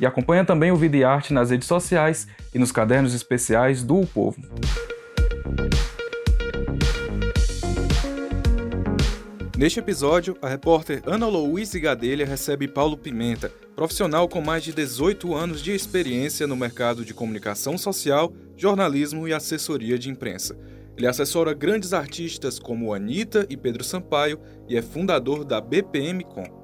E acompanha também o Vida e Arte nas redes sociais e nos cadernos especiais do o Povo. Neste episódio, a repórter Ana Louise Gadelha recebe Paulo Pimenta, profissional com mais de 18 anos de experiência no mercado de comunicação social, jornalismo e assessoria de imprensa. Ele assessora grandes artistas como Anitta e Pedro Sampaio e é fundador da BPM Com.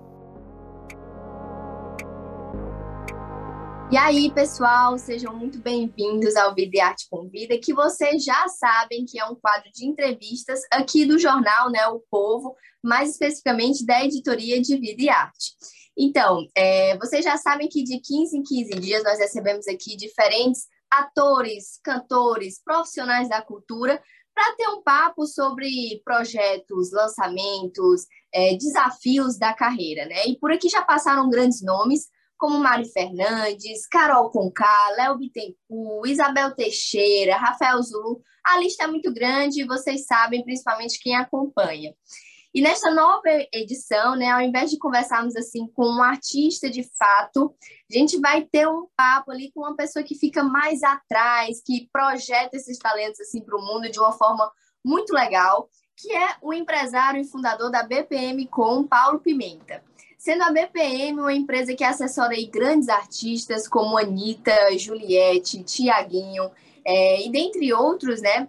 E aí, pessoal, sejam muito bem-vindos ao Vida e Arte Convida, que vocês já sabem que é um quadro de entrevistas aqui do jornal, né, O Povo, mais especificamente da editoria de Vida e Arte. Então, é, vocês já sabem que de 15 em 15 dias nós recebemos aqui diferentes atores, cantores, profissionais da cultura para ter um papo sobre projetos, lançamentos, é, desafios da carreira, né? E por aqui já passaram grandes nomes, como Mari Fernandes, Carol Conká, Léo Bittencourt, Isabel Teixeira, Rafael Zulu. A lista é muito grande e vocês sabem, principalmente quem acompanha. E nesta nova edição, né, ao invés de conversarmos assim com um artista de fato, a gente vai ter um papo ali com uma pessoa que fica mais atrás, que projeta esses talentos assim para o mundo de uma forma muito legal, que é o empresário e fundador da BPM com Paulo Pimenta. Sendo a BPM uma empresa que assessora grandes artistas como Anitta, Juliette, Tiaguinho, é, e dentre outros, né?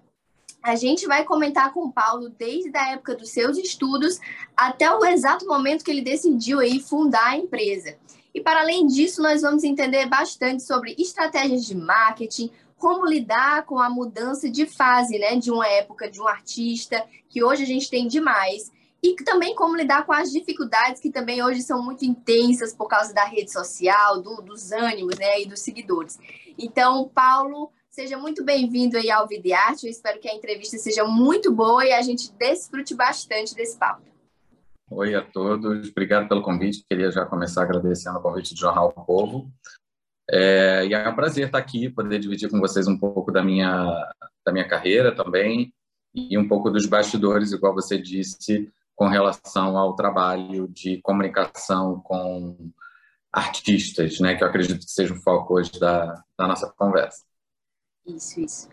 A gente vai comentar com o Paulo desde a época dos seus estudos até o exato momento que ele decidiu aí fundar a empresa. E para além disso, nós vamos entender bastante sobre estratégias de marketing, como lidar com a mudança de fase, né, de uma época de um artista que hoje a gente tem demais e também como lidar com as dificuldades que também hoje são muito intensas por causa da rede social, do, dos ânimos né, e dos seguidores. Então, Paulo, seja muito bem-vindo aí ao Videarte. Eu espero que a entrevista seja muito boa e a gente desfrute bastante desse papo. Oi a todos, obrigado pelo convite. Queria já começar agradecendo o convite do Jornal o Povo. É, e é um prazer estar aqui, poder dividir com vocês um pouco da minha, da minha carreira também e um pouco dos bastidores, igual você disse, com relação ao trabalho de comunicação com artistas, né, que eu acredito que seja o foco hoje da, da nossa conversa. Isso, isso.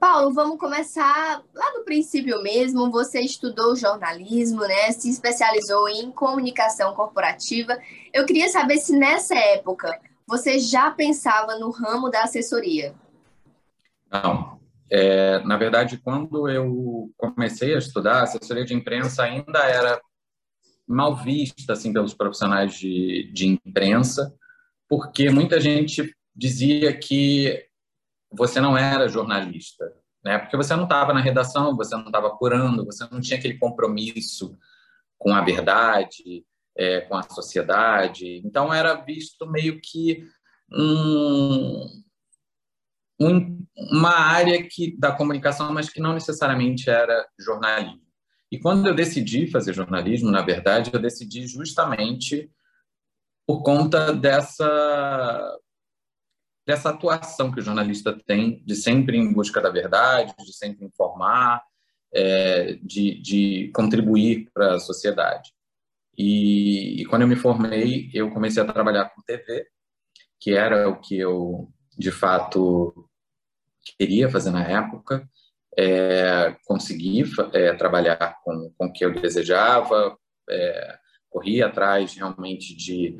Paulo, vamos começar lá do princípio mesmo. Você estudou jornalismo, né? Se especializou em comunicação corporativa. Eu queria saber se nessa época você já pensava no ramo da assessoria. Não, é, na verdade, quando eu comecei a estudar, a assessoria de imprensa ainda era mal vista assim pelos profissionais de, de imprensa, porque muita gente dizia que você não era jornalista, né? Porque você não estava na redação, você não estava apurando, você não tinha aquele compromisso com a verdade, é, com a sociedade. Então era visto meio que um, um, uma área que, da comunicação, mas que não necessariamente era jornalismo. E quando eu decidi fazer jornalismo, na verdade, eu decidi justamente por conta dessa dessa atuação que o jornalista tem de sempre em busca da verdade, de sempre informar, é, de, de contribuir para a sociedade. E, e, quando eu me formei, eu comecei a trabalhar com TV, que era o que eu de fato queria fazer na época, é, consegui é, trabalhar com, com o que eu desejava, é, corri atrás realmente de,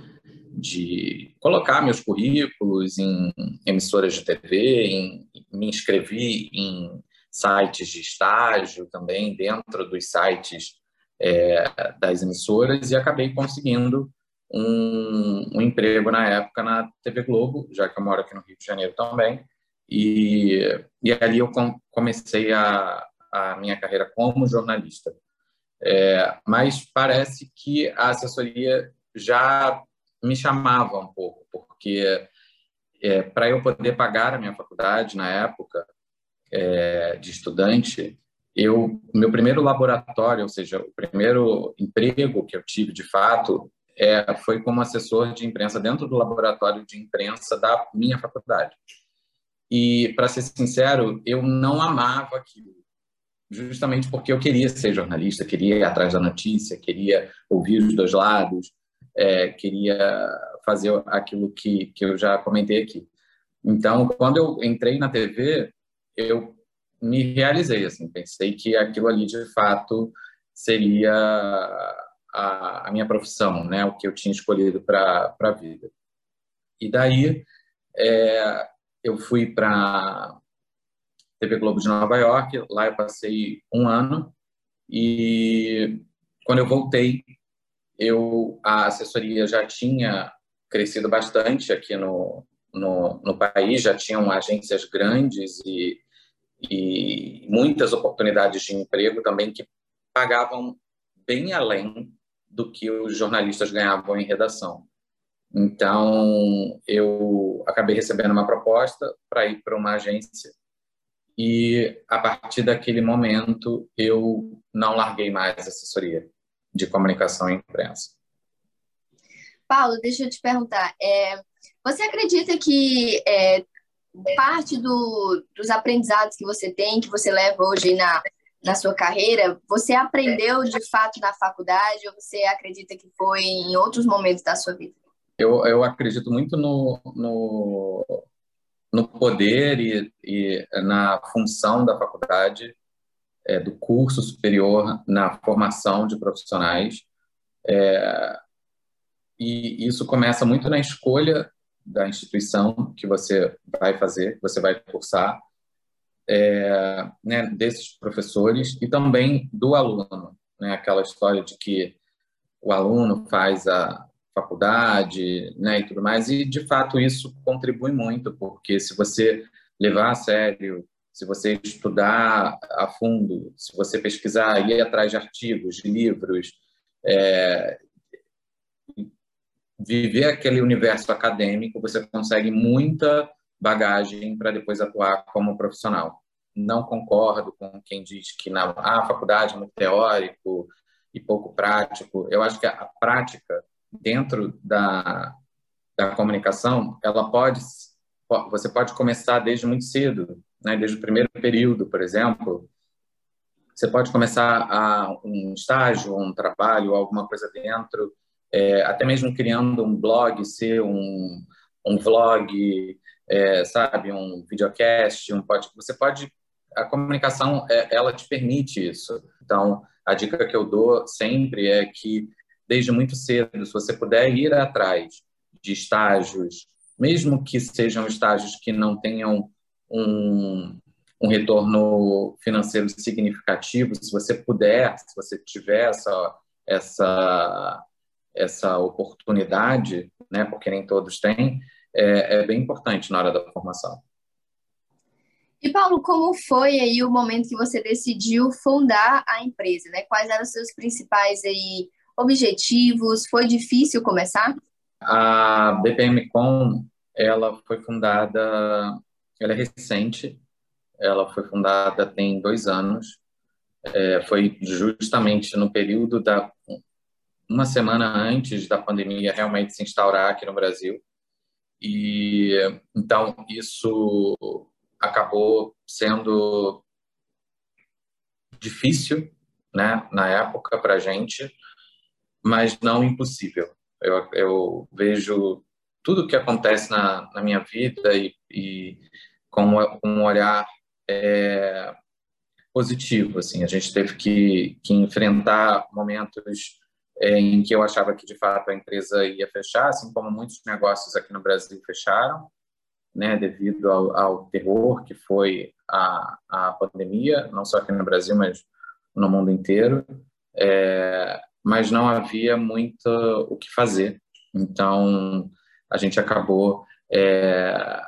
de colocar meus currículos em emissoras de TV, em, me inscrevi em sites de estágio também, dentro dos sites é, das emissoras, e acabei conseguindo um, um, emprego na época na TV Globo, já que eu moro aqui no Rio de Janeiro também, e, e ali eu comecei a, a minha carreira como jornalista. É, mas parece que a assessoria já me chamava um pouco, porque é, para eu poder pagar a minha faculdade na época é, de estudante, eu meu primeiro laboratório, ou seja, o primeiro emprego que eu tive de fato é, foi como assessor de imprensa dentro do laboratório de imprensa da minha faculdade. E para ser sincero, eu não amava aquilo, justamente porque eu queria ser jornalista, queria ir atrás da notícia, queria ouvir os dois lados, é, queria fazer aquilo que, que eu já comentei aqui. Então, quando eu entrei na TV, eu me realizei, assim, pensei que aquilo ali, de fato, seria a, a minha profissão, né, o que eu tinha escolhido para a vida. E daí, é, eu fui para TV Globo de Nova York, lá eu passei um ano, e quando eu voltei, eu a assessoria já tinha crescido bastante aqui no, no, no país, já tinham agências grandes e, e muitas oportunidades de emprego também que pagavam bem além do que os jornalistas ganhavam em redação. Então, eu acabei recebendo uma proposta para ir para uma agência e, a partir daquele momento, eu não larguei mais assessoria de comunicação e imprensa. Paulo, deixa eu te perguntar. É, você acredita que é, parte do, dos aprendizados que você tem, que você leva hoje na, na sua carreira, você aprendeu de fato na faculdade ou você acredita que foi em outros momentos da sua vida? Eu, eu acredito muito no, no, no poder e, e na função da faculdade, é, do curso superior na formação de profissionais. É, e isso começa muito na escolha da instituição que você vai fazer, que você vai cursar, é, né, desses professores e também do aluno, né, aquela história de que o aluno faz a faculdade, né, e tudo mais, e de fato isso contribui muito, porque se você levar a sério, se você estudar a fundo, se você pesquisar, ir atrás de artigos, de livros, é, viver aquele universo acadêmico, você consegue muita bagagem para depois atuar como profissional. Não concordo com quem diz que na ah, faculdade é muito teórico e pouco prático. Eu acho que a prática dentro da, da comunicação, ela pode você pode começar desde muito cedo, né? Desde o primeiro período, por exemplo, você pode começar a um estágio, um trabalho, alguma coisa dentro é, até mesmo criando um blog, ser um, um vlog, é, sabe, um videocast, um podcast, você pode, a comunicação, é, ela te permite isso. Então, a dica que eu dou sempre é que, desde muito cedo, se você puder ir atrás de estágios, mesmo que sejam estágios que não tenham um, um retorno financeiro significativo, se você puder, se você tiver essa, essa essa oportunidade, né, porque nem todos têm, é, é, bem importante na hora da formação. E Paulo, como foi aí o momento que você decidiu fundar a empresa, né? Quais eram os seus principais aí objetivos? Foi difícil começar? A BPM.com, ela foi fundada, ela é recente, ela foi fundada tem dois anos, é, foi justamente no período da uma semana antes da pandemia realmente se instaurar aqui no Brasil. E então isso acabou sendo difícil, né, na época para gente, mas não impossível. Eu, eu vejo tudo o que acontece na, na minha vida e, e com, um olhar é, positivo. Assim, a gente teve que, que enfrentar momentos é, em que eu achava que de fato a empresa ia fechar, assim como muitos negócios aqui no Brasil fecharam, né, devido ao, ao terror que foi a, a pandemia, não só aqui no Brasil, mas no mundo inteiro. É, mas não havia muito o que fazer. Então, a gente acabou é,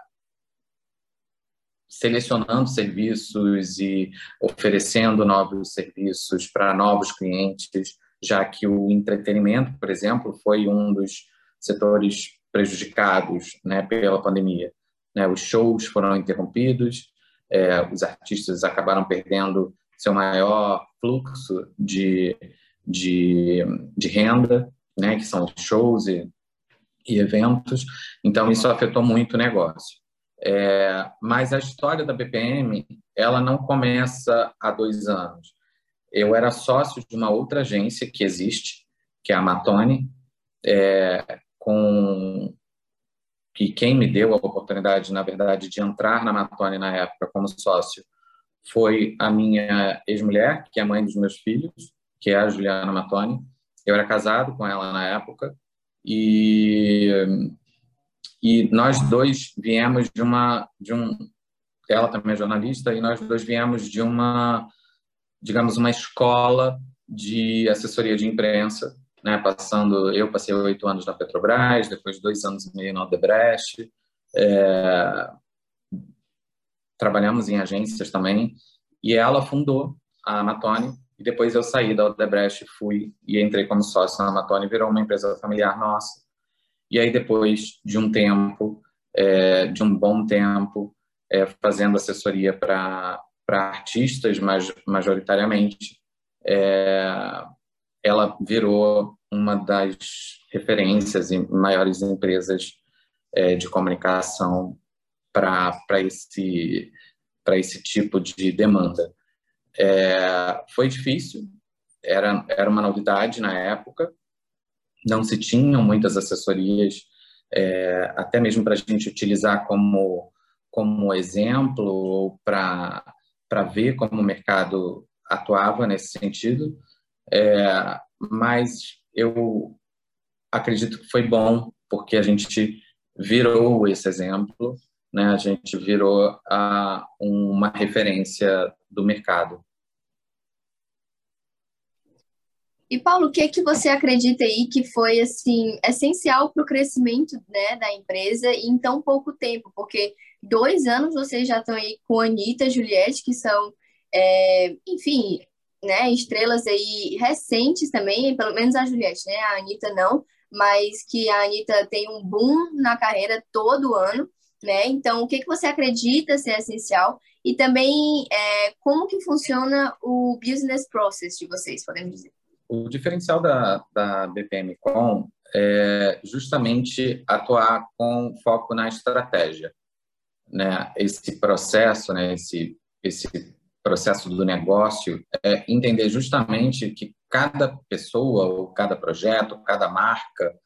selecionando serviços e oferecendo novos serviços para novos clientes, já que o entretenimento, por exemplo, foi um dos setores prejudicados né, pela pandemia. Né, os shows foram interrompidos, é, os artistas acabaram perdendo seu maior fluxo de, de, de renda, né, que são shows e, e eventos. Então, isso afetou muito o negócio. É, mas a história da BPM, ela não começa há dois anos. Eu era sócio de uma outra agência que existe, que é a Matone, é, com que quem me deu a oportunidade, na verdade, de entrar na Matone na época como sócio foi a minha ex-mulher, que é mãe dos meus filhos, que é a Juliana Matone. Eu era casado com ela na época e e nós dois viemos de uma de um ela também é jornalista e nós dois viemos de uma digamos uma escola de assessoria de imprensa né passando eu passei oito anos na Petrobras depois dois anos e meio na Odebrecht é, trabalhamos em agências também, e ela fundou a Amatone, e depois eu saí da Odebrecht, fui e entrei como sócio na Amatone, virou uma empresa familiar nossa. E aí depois de um tempo, é, de um bom tempo, é, fazendo assessoria para artistas, mas majoritariamente, é, ela virou uma das referências e maiores empresas é, de comunicação para esse, esse tipo de demanda. É, foi difícil, era, era uma novidade na época, não se tinham muitas assessorias, é, até mesmo para a gente utilizar como, como exemplo ou para ver como o mercado atuava nesse sentido, é, mas eu acredito que foi bom, porque a gente virou esse exemplo né, a gente virou a, uma referência do mercado. E Paulo, o que é que você acredita aí que foi assim essencial para o crescimento né, da empresa em tão pouco tempo? Porque dois anos vocês já estão aí com a Anitta e Juliette, que são, é, enfim, né, estrelas aí recentes também, pelo menos a Juliette, né? A Anitta não, mas que a Anitta tem um boom na carreira todo ano né? Então, o que, que você acredita ser essencial e também é, como que funciona o business process de vocês, podemos dizer? O diferencial da, da BPM Com é justamente atuar com foco na estratégia, né? Esse processo, né? Esse esse processo do negócio é entender justamente que cada pessoa ou cada projeto, cada marca,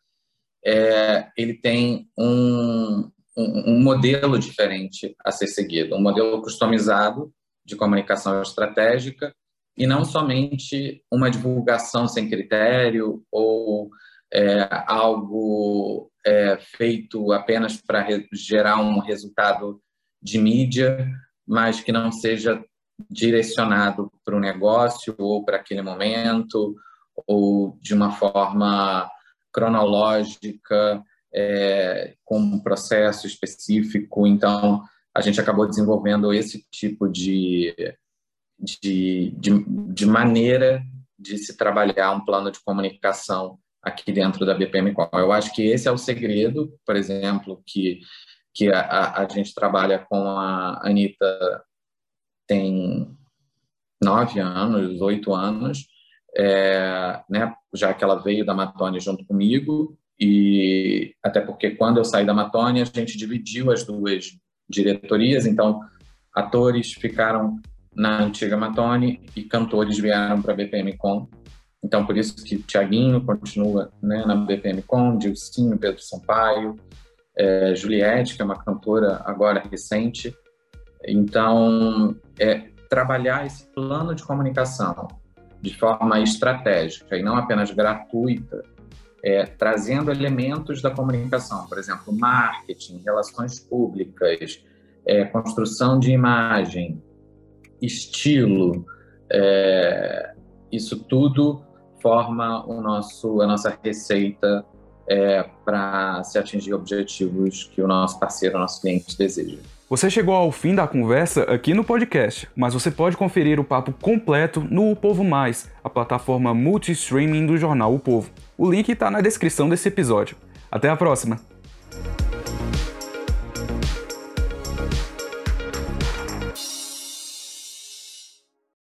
é, ele tem um, um, um modelo diferente a ser seguido, um modelo customizado de comunicação estratégica e não somente uma divulgação sem critério ou é, algo é, feito apenas para gerar um resultado de mídia, mas que não seja direcionado para o negócio ou para aquele momento ou de uma forma cronológica é, com um processo específico. Então, a gente acabou desenvolvendo esse tipo de, de, de, de maneira de se trabalhar um plano de comunicação aqui dentro da BPM Eu acho que esse é o segredo, por exemplo, que, que a, a gente trabalha com a Anitta tem nove anos, oito anos, é, né, já que ela veio da Matone junto comigo, e até porque quando eu saí da Matone, a gente dividiu as duas diretorias, então atores ficaram na antiga Matone e cantores vieram para a BPM Com. Então, por isso que Tiaguinho continua né, na BPM Com, Dilcinho, Pedro Sampaio, é, Juliette, que é uma cantora agora recente. Então, é trabalhar esse plano de comunicação de forma estratégica e não apenas gratuita, é, trazendo elementos da comunicação, por exemplo, marketing, relações públicas, é, construção de imagem, estilo, é, isso tudo forma o nosso, a nossa receita é, para se atingir objetivos que o nosso parceiro, o nosso cliente deseja. Você chegou ao fim da conversa aqui no podcast, mas você pode conferir o papo completo no O Povo Mais, a plataforma multi-streaming do jornal O Povo. O link está na descrição desse episódio. Até a próxima!